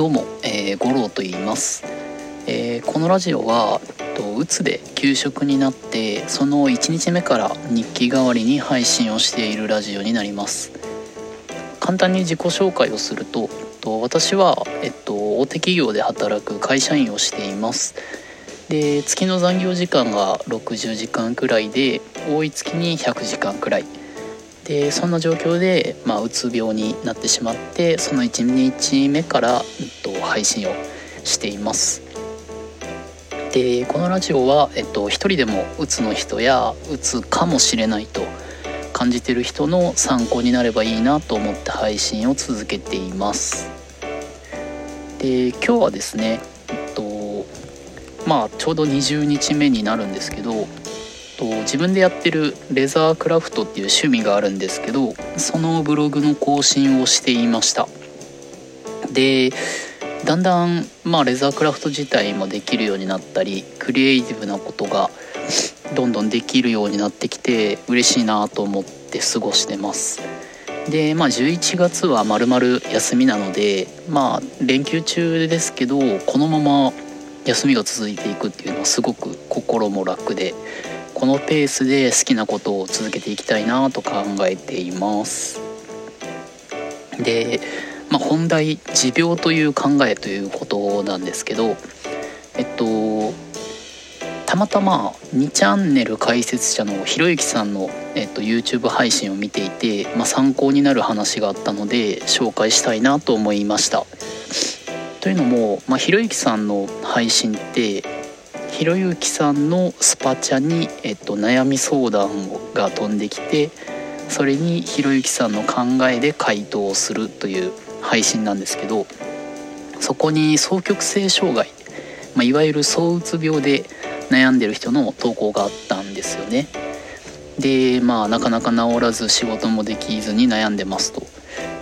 どうも、えー、五郎と言います、えーこのラジオはとうつで休職になってその1日目から日記代わりに配信をしているラジオになります。簡単に自己紹介をするとと私は、えっと、大手企業で働く会社員をしています。で月の残業時間が60時間くらいで多い月に100時間くらい。でそんな状況で、まあ、うつ病になってしまってその1日目から、うんと、配信をしています。でこのラジオは、えっと、一人でもうつの人やうつかもしれないと感じてる人の参考になればいいなと思って配信を続けています。で今日はですね、えっと、まあちょうど20日目になるんですけどと自分でやってるレザークラフトっていう趣味があるんですけどそのブログの更新をしていました。でだんだん、まあ、レザークラフト自体もできるようになったりクリエイティブなことがどんどんできるようになってきて嬉しいなと思って過ごしてます。でまあ11月はまるまる休みなのでまあ連休中ですけどこのまま休みが続いていくっていうのはすごく心も楽でこのペースで好きなことを続けていきたいなと考えていますで、まあ、本題持病という考えということなんですけどえっとたまたま2チャンネル解説者のひろゆきさんの、えっと、YouTube 配信を見ていて、まあ、参考になる話があったので紹介したいなと思いました。というのも、まあ、ひろゆきさんの配信ってひろゆきさんのスパチャに、えっと、悩み相談が飛んできてそれにひろゆきさんの考えで回答をするという配信なんですけどそこに双極性障害、まあ、いわゆる躁うつ病で悩んでる人の投稿があったんですよね。でまあなかなか治らず仕事もできずに悩んでますと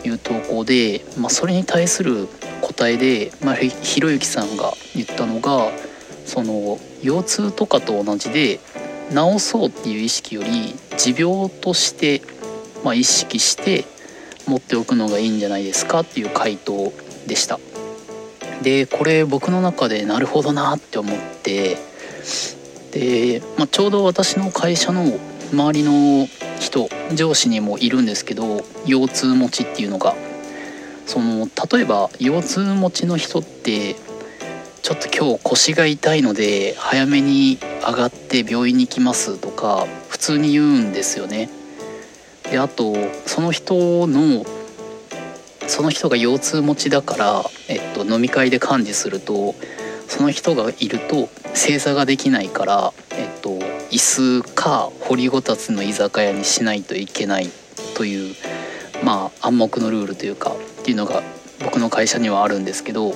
いう投稿で、まあ、それに対する答えで、まあ、ひろゆきさんが言ったのがその腰痛とかと同じで治そうっていう意識より持病として、まあ、意識して持っておくのがいいんじゃないですかっていう回答でした。でこれ僕の中でなるほどなって思ってで、まあ、ちょうど私の会社の周りの人上司にもいるんですけど腰痛持ちっていうのが。その例えば腰痛持ちの人ってちょっと今日腰が痛いので早めに上がって病院に行きますとか普通に言うんですよね。であとその人のその人が腰痛持ちだから、えっと、飲み会で幹事するとその人がいると正座ができないから、えっと、椅子か掘りごたつの居酒屋にしないといけないというまあ暗黙のルールというかっていうのが僕の会社にはあるんですけど、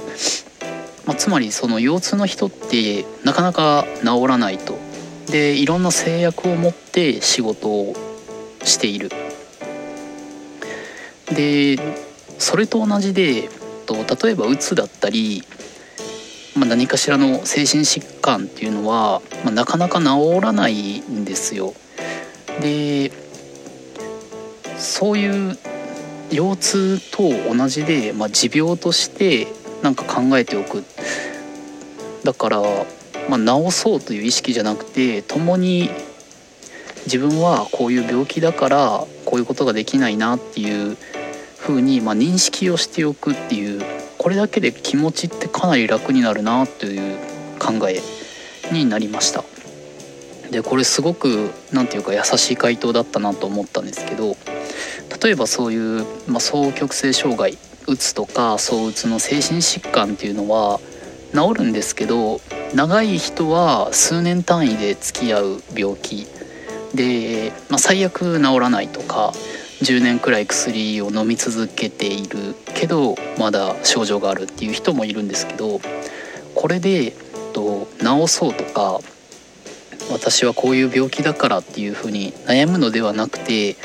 まあ、つまりその腰痛の人ってなかなか治らないと。でいろんな制約を持って仕事をしている。でそれと同じで例えばうつだったり、まあ、何かしらの精神疾患っていうのは、まあ、なかなか治らないんですよ。でそういう腰痛と同じで、まあ、持病としてなんか考えておく。だから、まあ、治そうという意識じゃなくて共に自分はこういう病気だからこういうことができないなっていうふうに、まあ、認識をしておくっていうこれだけで気持ちってかなり楽になるなという考えになりました。でこれすごく何て言うか優しい回答だったなと思ったんですけど例えばそういう、まあ、双極性障害うつとか躁うつの精神疾患っていうのは治るんですけど長い人は数年単位で付き合う病気で、まあ、最悪治らないとか10年くらい薬を飲み続けているけどまだ症状があるっていう人もいるんですけどこれでと治そうとか私はこういう病気だからっていうふうに悩むのではなくて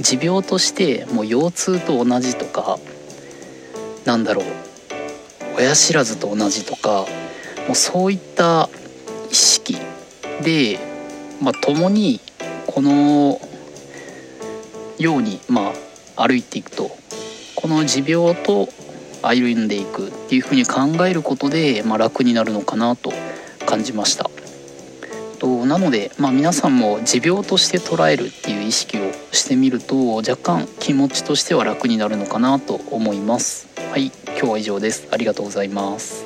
持病としてもう腰痛と同じとかなんだろう親知らずと同じとかもうそういった意識で、まあ、共にこのように、まあ、歩いていくとこの持病と歩んでいくっていうふうに考えることで、まあ、楽になるのかなと感じました。となので、まあ、皆さんも持病として捉えるっていう意識をしてみると若干気持ちとしては楽になるのかなと思います。はい今日は以上です。ありがとうございます。